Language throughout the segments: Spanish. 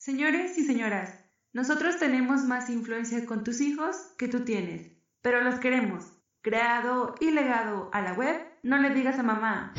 Señores y señoras, nosotros tenemos más influencia con tus hijos que tú tienes, pero los queremos. Creado y legado a la web, no le digas a mamá.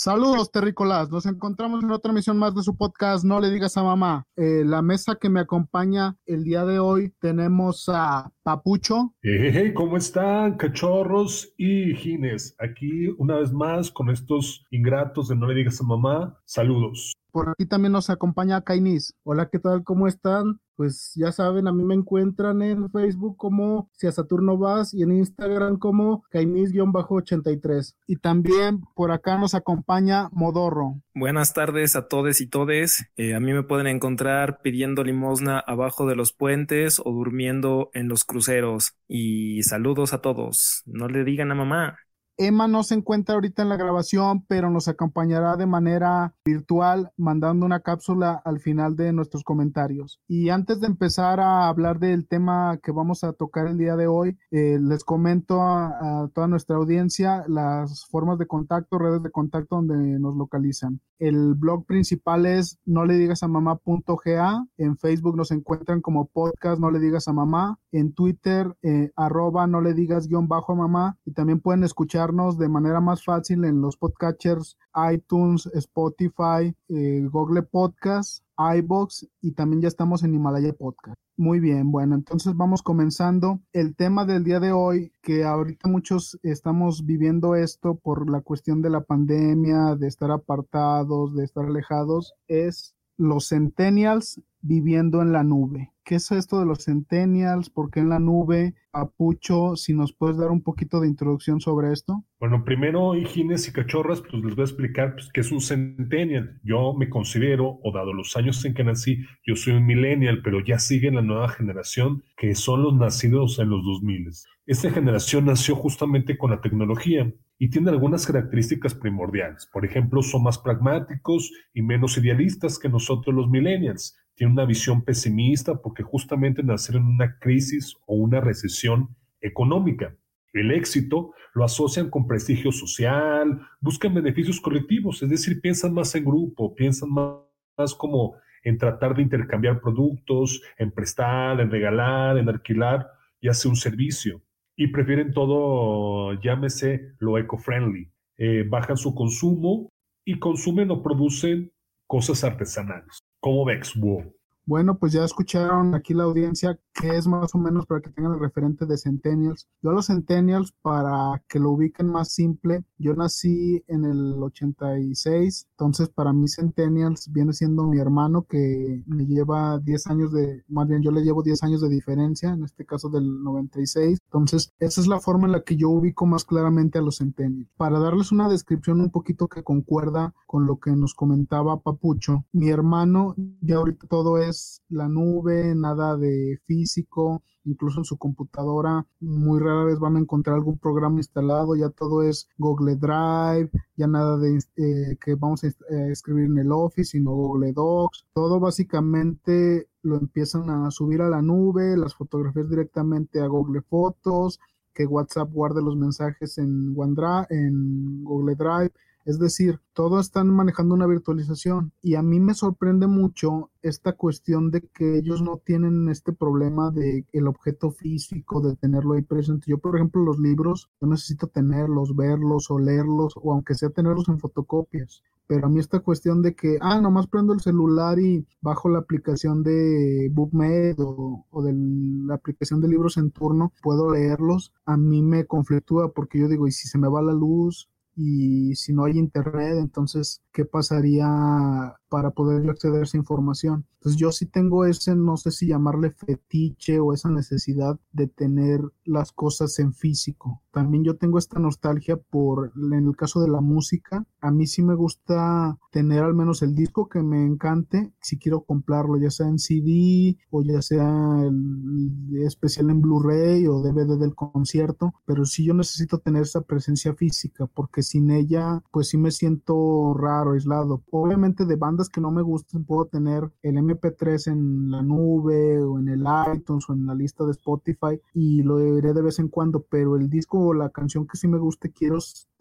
Saludos, terrícolas. Nos encontramos en otra emisión más de su podcast No le digas a mamá. Eh, la mesa que me acompaña el día de hoy tenemos a Papucho. Hey, ¿cómo están, cachorros y Gines? Aquí una vez más con estos ingratos de No le digas a mamá. Saludos. Por aquí también nos acompaña Kainis. Hola, ¿qué tal? ¿Cómo están? Pues ya saben, a mí me encuentran en Facebook como Si a Saturno Vas y en Instagram como Kainis-83. Y también por acá nos acompaña Modorro. Buenas tardes a todos y todes. Eh, a mí me pueden encontrar pidiendo limosna abajo de los puentes o durmiendo en los cruceros. Y saludos a todos. No le digan a mamá. Emma no se encuentra ahorita en la grabación, pero nos acompañará de manera virtual mandando una cápsula al final de nuestros comentarios. Y antes de empezar a hablar del tema que vamos a tocar el día de hoy, eh, les comento a, toda nuestra audiencia las formas de contacto, redes de contacto donde nos localizan. El blog principal es no le digas a mamá.ga. En Facebook nos encuentran como podcast no le digas a mamá. En Twitter, eh, arroba no le digas guion bajo a mamá. Y también pueden escuchar de manera más fácil en los podcatchers iTunes, Spotify, eh, Google Podcast, iBox y también ya estamos en Himalaya Podcast. Muy bien, bueno, entonces vamos comenzando. El tema del día de hoy, que ahorita muchos estamos viviendo esto por la cuestión de la pandemia, de estar apartados, de estar alejados, es los centennials viviendo en la nube. ¿Qué es esto de los centennials? ¿Por qué en la nube? Apucho, si nos puedes dar un poquito de introducción sobre esto. Bueno, primero, hijines y cachorras, pues les voy a explicar pues, qué es un centennial. Yo me considero, o dado los años en que nací, yo soy un millennial, pero ya sigue la nueva generación, que son los nacidos en los 2000. Esta generación nació justamente con la tecnología y tiene algunas características primordiales. Por ejemplo, son más pragmáticos y menos idealistas que nosotros los millennials. Tienen una visión pesimista porque justamente nacieron en una crisis o una recesión económica. El éxito lo asocian con prestigio social, buscan beneficios colectivos, es decir, piensan más en grupo, piensan más, como en tratar de intercambiar productos, en prestar, en regalar, en alquilar, y hacer un servicio y prefieren todo, llámese lo eco-friendly. Eh, bajan su consumo y consumen o producen cosas artesanales. ¿Cómo ves, wow? Bueno, pues ya escucharon aquí la audiencia que es más o menos para que tengan el referente de Centennials. Yo a los Centennials, para que lo ubiquen más simple, yo nací en el 86, entonces para mí Centennials viene siendo mi hermano que me lleva 10 años de, más bien yo le llevo 10 años de diferencia, en este caso del 96. Entonces, esa es la forma en la que yo ubico más claramente a los Centennials. Para darles una descripción un poquito que concuerda con lo que nos comentaba Papucho, mi hermano ya ahorita todo es la nube, nada de físico, incluso en su computadora muy rara vez van a encontrar algún programa instalado, ya todo es Google Drive, ya nada de eh, que vamos a escribir en el Office, sino Google Docs, todo básicamente lo empiezan a subir a la nube, las fotografías directamente a Google Fotos, que WhatsApp guarde los mensajes en OneDrive, en Google Drive, es decir, todos están manejando una virtualización y a mí me sorprende mucho esta cuestión de que ellos no tienen este problema de el objeto físico, de tenerlo ahí presente. Yo, por ejemplo, los libros, yo necesito tenerlos, verlos o leerlos, o aunque sea tenerlos en fotocopias. Pero a mí esta cuestión de que, ah, nomás prendo el celular y bajo la aplicación de BookMed o, o de la aplicación de libros en turno, puedo leerlos, a mí me conflictúa porque yo digo, ¿y si se me va la luz? Y si no hay internet, entonces, ¿qué pasaría para poder acceder a esa información? Entonces yo sí tengo ese, no sé si llamarle fetiche o esa necesidad de tener las cosas en físico también yo tengo esta nostalgia por, en el caso de la música, a mí sí me gusta tener al menos el disco que me encante, si quiero comprarlo, ya sea en CD o ya sea especial en Blu-ray o DVD del concierto, pero sí yo necesito tener esa presencia física porque sin ella pues sí me siento raro, aislado. Obviamente de bandas que no me gustan puedo tener el MP3 en la nube o en el iTunes o en la lista de Spotify y lo veré de vez en cuando, pero el disco la canción que sí me guste quiero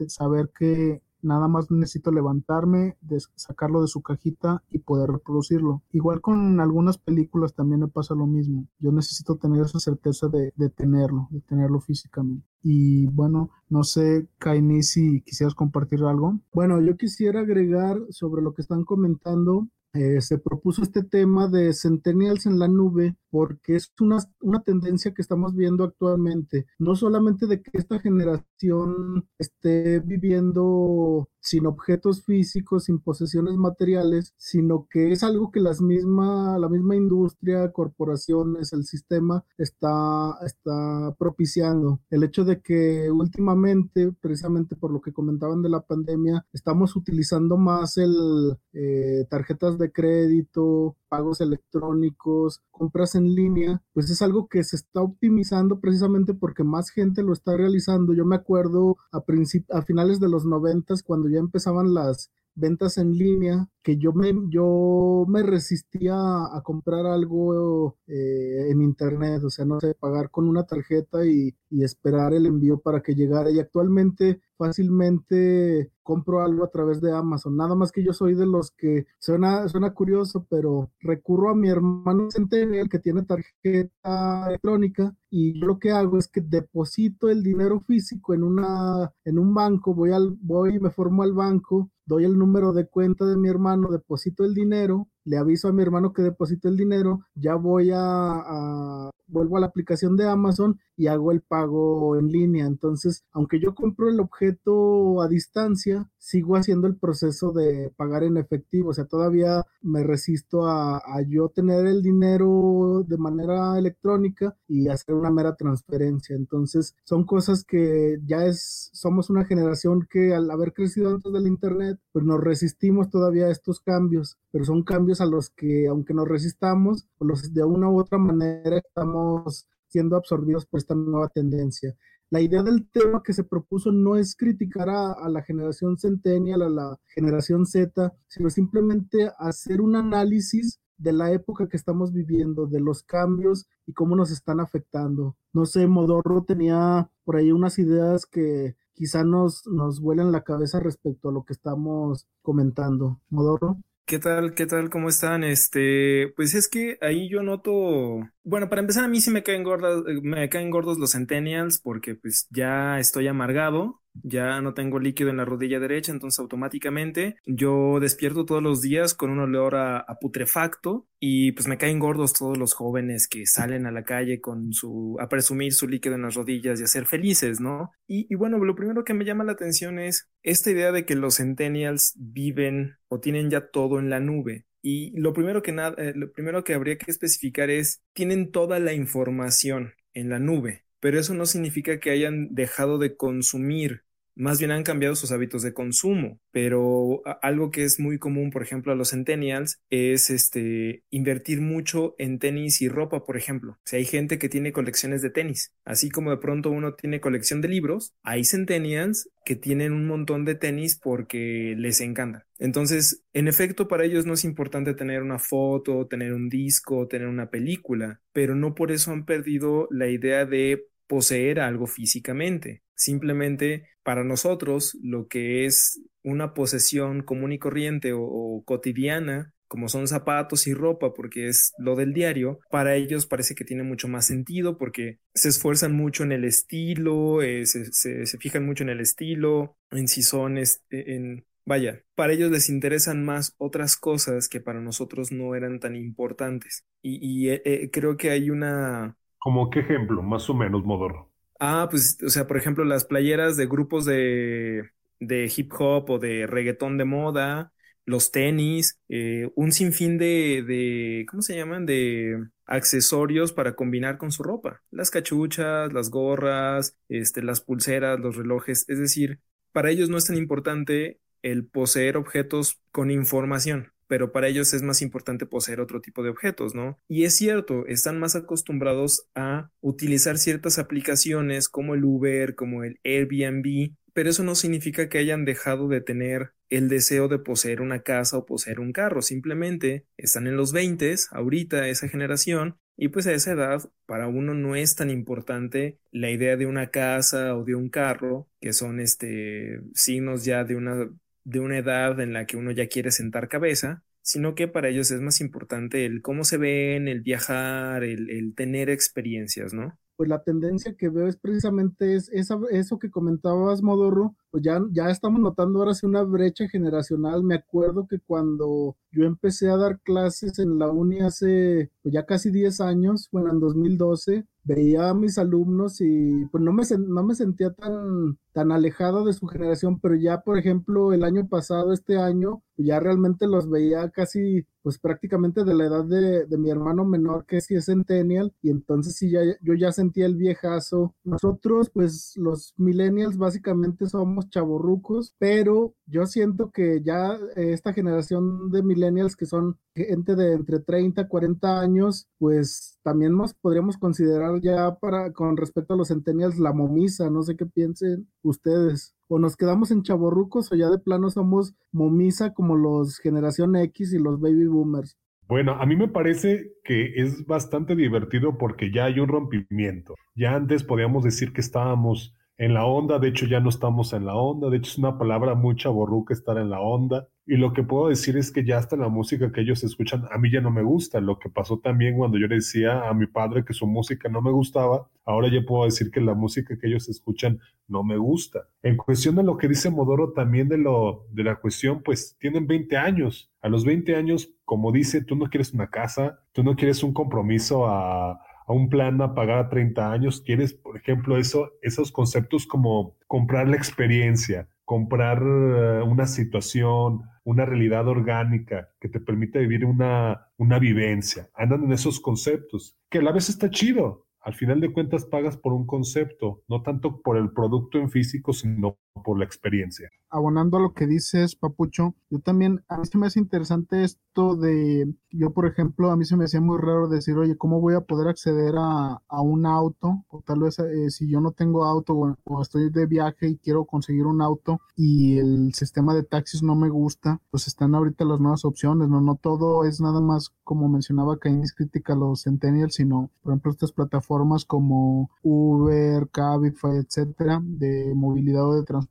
saber que nada más necesito levantarme, sacarlo de su cajita y poder reproducirlo. Igual con algunas películas también me pasa lo mismo. Yo necesito tener esa certeza de, de tenerlo, de tenerlo físicamente. Y bueno, no sé, Kaini, si quisieras compartir algo. Bueno, yo quisiera agregar sobre lo que están comentando eh, se propuso este tema de Centennials en la nube porque es una, una tendencia que estamos viendo actualmente, no solamente de que esta generación esté viviendo sin objetos físicos, sin posesiones materiales, sino que es algo que las misma, la misma industria, corporaciones, el sistema está, está propiciando. El hecho de que últimamente, precisamente por lo que comentaban de la pandemia, estamos utilizando más el eh, tarjetas de crédito, pagos electrónicos, compras en línea, pues es algo que se está optimizando precisamente porque más gente lo está realizando. Yo me acuerdo a, a finales de los noventas cuando ya empezaban las ventas en línea, que yo me, yo me resistía a, comprar algo eh, en internet, o sea, no sé, pagar con una tarjeta y, esperar el envío para que llegara. Y actualmente fácilmente compro algo a través de Amazon. Nada más que yo soy de los que suena, suena curioso, pero recurro a mi hermano Centennial que tiene tarjeta electrónica y yo lo que hago es que deposito el dinero físico en una en un banco, voy al voy me formo al banco, doy el número de cuenta de mi hermano, deposito el dinero le aviso a mi hermano que deposite el dinero, ya voy a, vuelvo a la aplicación de Amazon y hago el pago en línea. Entonces, aunque yo compro el objeto a distancia, sigo haciendo el proceso de pagar en efectivo. O sea, todavía me resisto a, a yo tener el dinero de manera electrónica y hacer una mera transferencia. Entonces, son cosas que ya es, somos una generación que al haber crecido antes del Internet, pues nos resistimos todavía a estos cambios, pero son cambios a los que, aunque nos resistamos, los, de una u otra manera estamos siendo absorbidos por esta nueva tendencia. La idea del tema que se propuso no es criticar a, la generación centennial, a la generación Z, sino simplemente hacer un análisis de la época que estamos viviendo, de los cambios y cómo nos están afectando. No sé, Modorro tenía por ahí unas ideas que quizá nos, nos vuelan la cabeza respecto a lo que estamos comentando. Modorro. ¿Qué tal? ¿Qué tal? ¿Cómo están? Este, pues es que ahí yo noto, bueno, para empezar a mí sí me caen gordas, me caen gordos los centennials porque pues ya estoy amargado ya no tengo líquido en la rodilla derecha, entonces automáticamente yo despierto todos los días con un olor a, putrefacto y pues me caen gordos todos los jóvenes que salen a la calle con su, a presumir su líquido en las rodillas y a ser felices, ¿no? Y, bueno, lo primero que me llama la atención es esta idea de que los centennials viven o tienen ya todo en la nube. Y lo primero que nada, eh, lo primero que habría que especificar es, tienen toda la información en la nube, pero eso no significa que hayan dejado de consumir más bien han cambiado sus hábitos de consumo, pero algo que es muy común, por ejemplo, a los centennials es este invertir mucho en tenis y ropa, por ejemplo. Si hay gente que tiene colecciones de tenis, así como de pronto uno tiene colección de libros, hay centennials que tienen un montón de tenis porque les encanta. Entonces, en efecto, para ellos no es importante tener una foto, tener un disco, tener una película, pero no por eso han perdido la idea de poseer algo físicamente. Simplemente para nosotros lo que es una posesión común y corriente o, cotidiana, como son zapatos y ropa, porque es lo del diario, para ellos parece que tiene mucho más sentido porque se esfuerzan mucho en el estilo, eh, se, fijan mucho en el estilo, en si son, e, en, vaya, para ellos les interesan más otras cosas que para nosotros no eran tan importantes. Y, eh, eh, creo que hay una... ¿Como qué ejemplo, más o menos, Modorro? Ah, pues, o sea, por ejemplo, las playeras de grupos de, de hip hop o de reggaetón de moda, los tenis, eh, un sinfín de, de, ¿cómo se llaman? De accesorios para combinar con su ropa. Las cachuchas, las gorras, este, las pulseras, los relojes. Es decir, para ellos no es tan importante el poseer objetos con información pero para ellos es más importante poseer otro tipo de objetos, ¿no? Y es cierto, están más acostumbrados a utilizar ciertas aplicaciones como el Uber, como el Airbnb, pero eso no significa que hayan dejado de tener el deseo de poseer una casa o poseer un carro, simplemente están en los 20, ahorita esa generación, y pues a esa edad para uno no es tan importante la idea de una casa o de un carro, que son este signos ya de una de una edad en la que uno ya quiere sentar cabeza, sino que para ellos es más importante el cómo se ven, el viajar, el, el tener experiencias, ¿no? Pues la tendencia que veo es precisamente es esa, eso que comentabas, Modorro, pues ya, ya estamos notando ahora sí una brecha generacional. Me acuerdo que cuando yo empecé a dar clases en la uni hace pues ya casi 10 años, bueno, en 2012, veía a mis alumnos y pues no me, no me sentía tan, tan alejado de su generación, pero ya, por ejemplo, el año pasado, este año, ya realmente los veía casi, pues prácticamente de la edad de, de mi hermano menor, que sí es centennial, y entonces sí, ya, yo ya sentía el viejazo. Nosotros, pues los millennials básicamente somos chavorrucos, pero yo siento que ya eh, esta generación de millennials que son gente de entre 30 40 años, pues también nos podríamos considerar ya para con respecto a los centennials la momisa, no sé qué piensen ustedes. O nos quedamos en chavorrucos o ya de plano somos momisa como los generación X y los baby boomers. Bueno, a mí me parece que es bastante divertido porque ya hay un rompimiento. Ya antes podíamos decir que estábamos en la onda, de hecho ya no estamos en la onda, de hecho es una palabra muy chaborruca estar en la onda. Y lo que puedo decir es que ya hasta la música que ellos escuchan a mí ya no me gusta. Lo que pasó también cuando yo le decía a mi padre que su música no me gustaba, ahora ya puedo decir que la música que ellos escuchan no me gusta. En cuestión de lo que dice Modoro también de lo de la cuestión, pues tienen 20 años. A los 20 años, como dice, tú no quieres una casa, tú no quieres un compromiso a a un plan a pagar a 30 años, quieres, por ejemplo, eso, esos conceptos como comprar la experiencia, comprar eh, una situación, una realidad orgánica que te permite vivir una, una vivencia. Andan en esos conceptos, que a la vez está chido. Al final de cuentas pagas por un concepto, no tanto por el producto en físico, sino por la experiencia. Abonando a lo que dices, Papucho, yo también, a mí se me hace interesante esto de, yo por ejemplo, a mí se me hacía muy raro decir, oye, ¿cómo voy a poder acceder a, un auto? O tal vez eh, si yo no tengo auto o, estoy de viaje y quiero conseguir un auto y el sistema de taxis no me gusta, pues están ahorita las nuevas opciones, ¿no? No todo es nada más como mencionaba Kainis crítica a los Centennials, sino, por ejemplo, estas plataformas como Uber, Cabify, etcétera, de movilidad o de transporte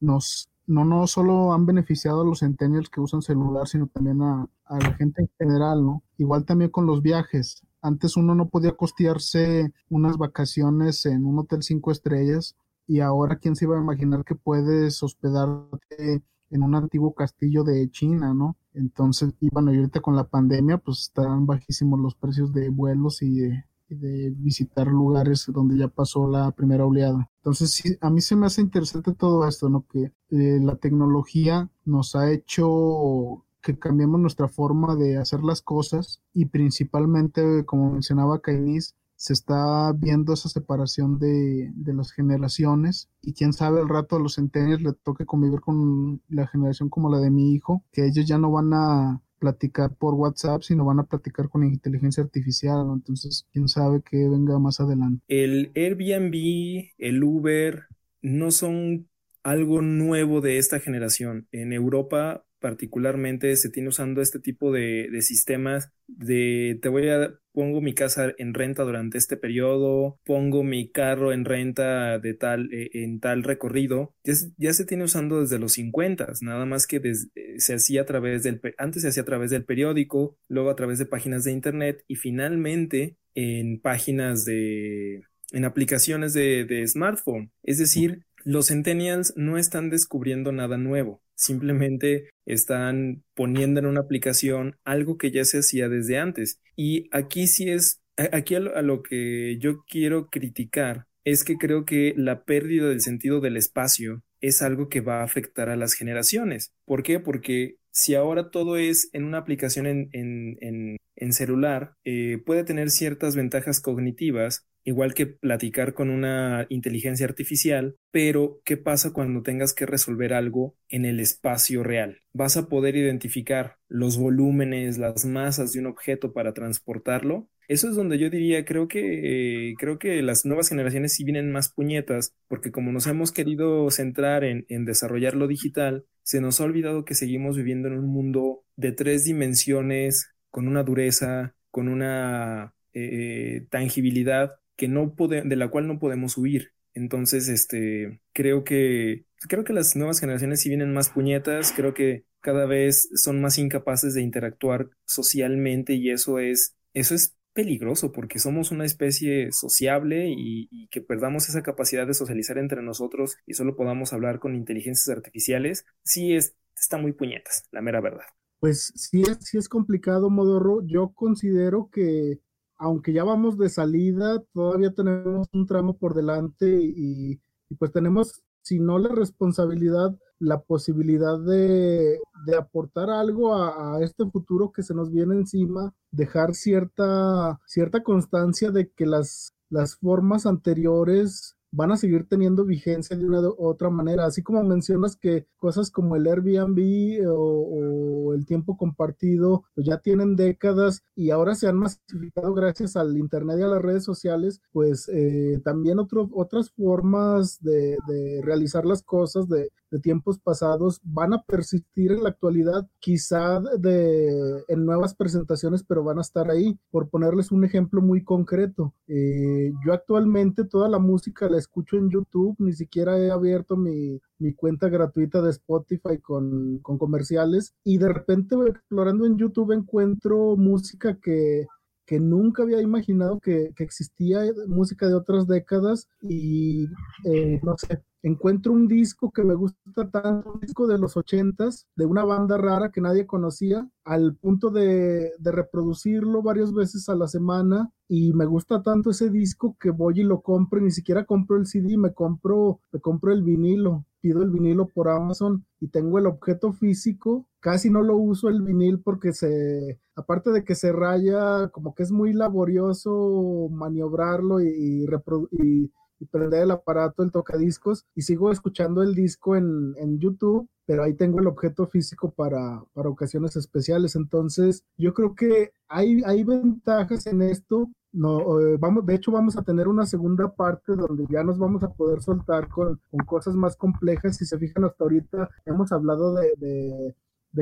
nos no, no solo han beneficiado a los centennials que usan celular, sino también a, la gente en general, ¿no? Igual también con los viajes. Antes uno no podía costearse unas vacaciones en un hotel cinco estrellas y ahora quién se iba a imaginar que puedes hospedarte en un antiguo castillo de China, ¿no? Entonces, y bueno, y ahorita con la pandemia, pues están bajísimos los precios de vuelos y de, de visitar lugares donde ya pasó la primera oleada. Entonces, sí, a mí se me hace interesante todo esto, ¿no? Que eh, la tecnología nos ha hecho que cambiemos nuestra forma de hacer las cosas y principalmente, como mencionaba Kainis, se está viendo esa separación de, de, las generaciones y quién sabe el rato a los centenios le toque convivir con la generación como la de mi hijo, que ellos ya no van a platicar por WhatsApp, sino van a platicar con inteligencia artificial, Entonces, quién sabe qué venga más adelante. El Airbnb, el Uber, no son algo nuevo de esta generación. En Europa particularmente se tiene usando este tipo de, sistemas de te voy a pongo mi casa en renta durante este periodo, pongo mi carro en renta de tal eh, en tal recorrido. Ya, se tiene usando desde los 50, nada más que eh, se hacía a través del antes se hacía a través del periódico, luego a través de páginas de internet y finalmente en páginas de en aplicaciones de, de smartphone. Es decir, los centennials no están descubriendo nada nuevo simplemente están poniendo en una aplicación algo que ya se hacía desde antes. Y aquí sí es, aquí a lo, que yo quiero criticar es que creo que la pérdida del sentido del espacio es algo que va a afectar a las generaciones. ¿Por qué? Porque si ahora todo es en una aplicación en, celular, eh, puede tener ciertas ventajas cognitivas, igual que platicar con una inteligencia artificial, pero ¿qué pasa cuando tengas que resolver algo en el espacio real? ¿Vas a poder identificar los volúmenes, las masas de un objeto para transportarlo? Eso es donde yo diría, creo que, creo que las nuevas generaciones sí vienen más puñetas, porque como nos hemos querido centrar en, desarrollar lo digital, se nos ha olvidado que seguimos viviendo en un mundo de tres dimensiones, con una dureza, con una eh, tangibilidad que no de la cual no podemos huir. Entonces, este, creo que, creo que las nuevas generaciones sí vienen más puñetas, creo que cada vez son más incapaces de interactuar socialmente y eso es, eso es peligroso porque somos una especie sociable y, que perdamos esa capacidad de socializar entre nosotros y solo podamos hablar con inteligencias artificiales, sí es, está muy puñetas, la mera verdad. Pues sí sí es complicado, Modorro. Yo considero que aunque ya vamos de salida, todavía tenemos un tramo por delante y, pues tenemos, si no la responsabilidad, la posibilidad de, aportar algo a, este futuro que se nos viene encima, dejar cierta, cierta constancia de que las, las formas anteriores van a seguir teniendo vigencia de una u otra manera, así como mencionas que cosas como el Airbnb o, el tiempo compartido pues ya tienen décadas y ahora se han masificado gracias al Internet y a las redes sociales, pues eh, también otras formas de, de, realizar las cosas de, de tiempos pasados van a persistir en la actualidad, quizá de, en nuevas presentaciones, pero van a estar ahí. Por ponerles un ejemplo muy concreto, eh, yo actualmente toda la música la escucho en YouTube, ni siquiera he abierto mi, mi cuenta gratuita de Spotify con, con comerciales y de repente explorando en YouTube encuentro música que que nunca había imaginado que, que, existía música de otras décadas y eh, no sé, encuentro un disco que me gusta tanto, un disco de los ochentas, de una banda rara que nadie conocía, al punto de, de, reproducirlo varias veces a la semana y me gusta tanto ese disco que voy y lo compro, ni siquiera compro el CD, me compro, me compro el vinilo, pido el vinilo por Amazon y tengo el objeto físico, casi no lo uso el vinil porque se, aparte de que se raya, como que es muy laborioso maniobrarlo y, y, y prender el aparato, el tocadiscos, y sigo escuchando el disco en, YouTube, pero ahí tengo el objeto físico para, para, ocasiones especiales. Entonces, yo creo que hay, hay ventajas en esto. No, vamos, de hecho, vamos a tener una segunda parte donde ya nos vamos a poder soltar con, con cosas más complejas. Si se fijan, hasta ahorita hemos hablado de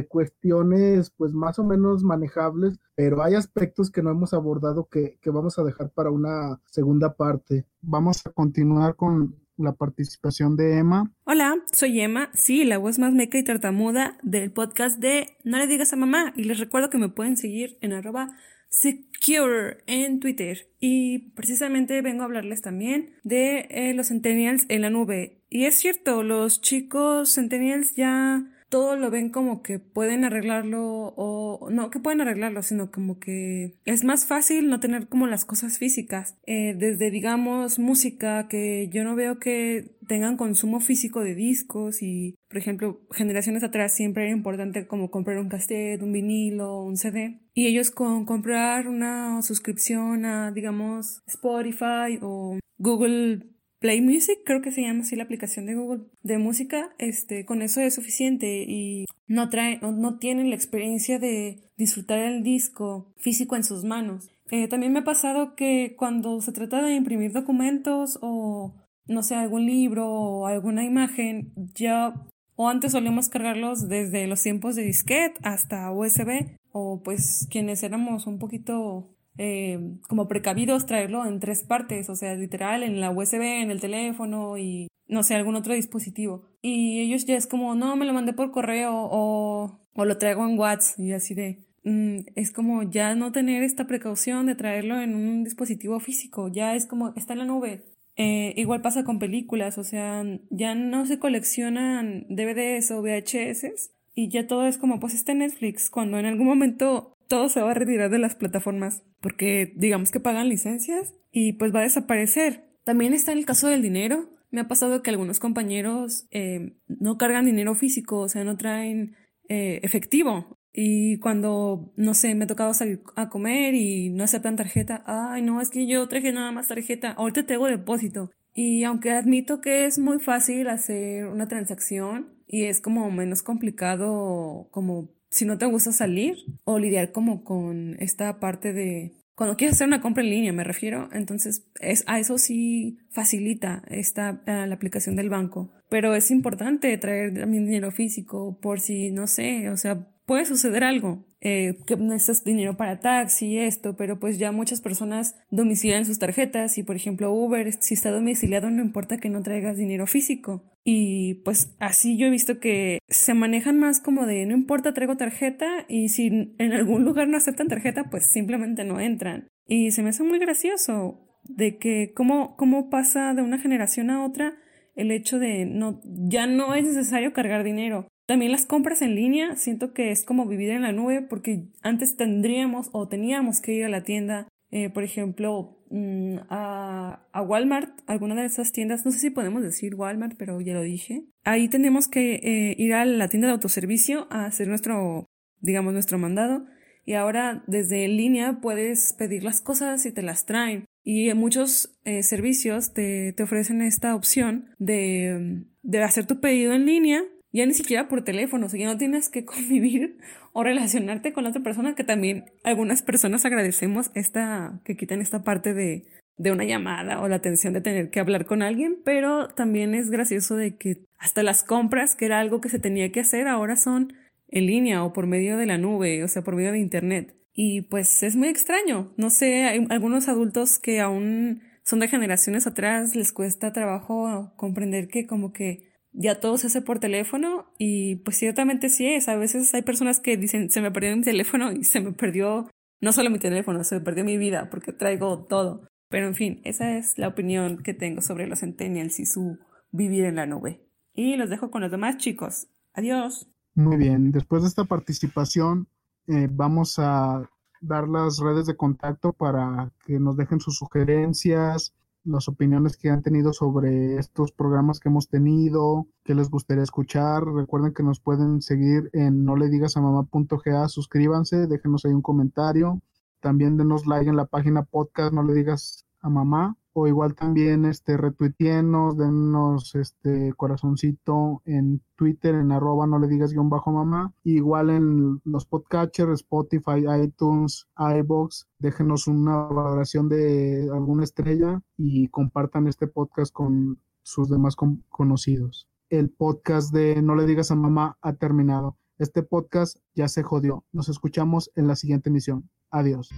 cuestiones pues más o menos manejables, pero hay aspectos que no hemos abordado que, vamos a dejar para una segunda parte. Vamos a continuar con la participación de Emma. Hola, soy Emma, sí, la voz más meca y tartamuda del podcast de No le digas a mamá y les recuerdo que me pueden seguir en arroba secure en Twitter y precisamente vengo a hablarles también de eh, los centennials en la nube. Y es cierto, los chicos centennials ya todo lo ven como que pueden arreglarlo o no que pueden arreglarlo, sino como que es más fácil no tener como las cosas físicas. Eh, desde digamos música que yo no veo que tengan consumo físico de discos y por ejemplo generaciones atrás siempre era importante como comprar un cassette, un vinilo, un CD y ellos con comprar una suscripción a digamos Spotify o Google Play Music, creo que se llama así la aplicación de Google de música, este, con eso es suficiente y no trae, no, tienen la experiencia de disfrutar el disco físico en sus manos. Eh, también me ha pasado que cuando se trata de imprimir documentos o no sé, algún libro o alguna imagen, ya o antes solíamos cargarlos desde los tiempos de disquete hasta USB o pues quienes éramos un poquito eh, como precavidos traerlo en tres partes, o sea, literal, en la USB, en el teléfono y no sé, algún otro dispositivo. Y ellos ya es como, no, me lo mandé por correo o, o lo traigo en WhatsApp y así de... Mm, es como ya no tener esta precaución de traerlo en un dispositivo físico, ya es como, está en la nube. Eh, igual pasa con películas, o sea, ya no se coleccionan DVDs o VHS y ya todo es como, pues está Netflix, cuando en algún momento todo se va a retirar de las plataformas porque digamos que pagan licencias y pues va a desaparecer. También está el caso del dinero. Me ha pasado que algunos compañeros eh, no cargan dinero físico, o sea, no traen eh, efectivo. Y cuando, no sé, me ha tocado salir a comer y no aceptan tarjeta, ay, no, es que yo traje nada más tarjeta, ahorita tengo depósito. Y aunque admito que es muy fácil hacer una transacción y es como menos complicado como si no te gusta salir o lidiar como con esta parte de cuando quieres hacer una compra en línea, me refiero, entonces es, a eso sí facilita esta, la aplicación del banco. Pero es importante traer también dinero físico por si, no sé, o sea, puede suceder algo, eh, que necesitas dinero para taxi esto, pero pues ya muchas personas domicilian sus tarjetas y por ejemplo Uber, si está domiciliado no importa que no traigas dinero físico. Y pues así yo he visto que se manejan más como de no importa traigo tarjeta y si en algún lugar no aceptan tarjeta pues simplemente no entran. Y se me hace muy gracioso de que cómo, cómo pasa de una generación a otra el hecho de no, ya no es necesario cargar dinero. También las compras en línea, siento que es como vivir en la nube porque antes tendríamos o teníamos que ir a la tienda, eh, por ejemplo, mm, a, a, Walmart, alguna de esas tiendas, no sé si podemos decir Walmart, pero ya lo dije. Ahí tenemos que eh, ir a la tienda de autoservicio a hacer nuestro, digamos, nuestro mandado. Y ahora desde línea puedes pedir las cosas y te las traen. Y muchos eh, servicios te, te ofrecen esta opción de, de hacer tu pedido en línea ya ni siquiera por teléfono, o sea, ya no tienes que convivir o relacionarte con la otra persona, que también algunas personas agradecemos esta, que quiten esta parte de, de una llamada o la atención de tener que hablar con alguien, pero también es gracioso de que hasta las compras, que era algo que se tenía que hacer, ahora son en línea o por medio de la nube, o sea, por medio de internet. Y pues es muy extraño. No sé, hay algunos adultos que aún son de generaciones atrás, les cuesta trabajo comprender que como que ya todo se hace por teléfono y pues ciertamente sí es. A veces hay personas que dicen, se me perdió mi teléfono y se me perdió no solo mi teléfono, se me perdió mi vida porque traigo todo. Pero en fin, esa es la opinión que tengo sobre los centennials y su vivir en la nube. Y los dejo con los demás chicos. Adiós. Muy bien, después de esta participación eh, vamos a dar las redes de contacto para que nos dejen sus sugerencias, las opiniones que han tenido sobre estos programas que hemos tenido, que les gustaría escuchar. Recuerden que nos pueden seguir en no le digas a mamá.ga, suscríbanse, déjenos ahí un comentario. También denos like en la página podcast, no le digas a mamá o igual también este denos este corazoncito en Twitter en arroba no le digas guion bajo mamá, igual en los podcatchers, Spotify, iTunes, iBox, déjenos una valoración de alguna estrella y compartan este podcast con sus demás conocidos. El podcast de No le digas a mamá ha terminado. Este podcast ya se jodió. Nos escuchamos en la siguiente emisión. Adiós.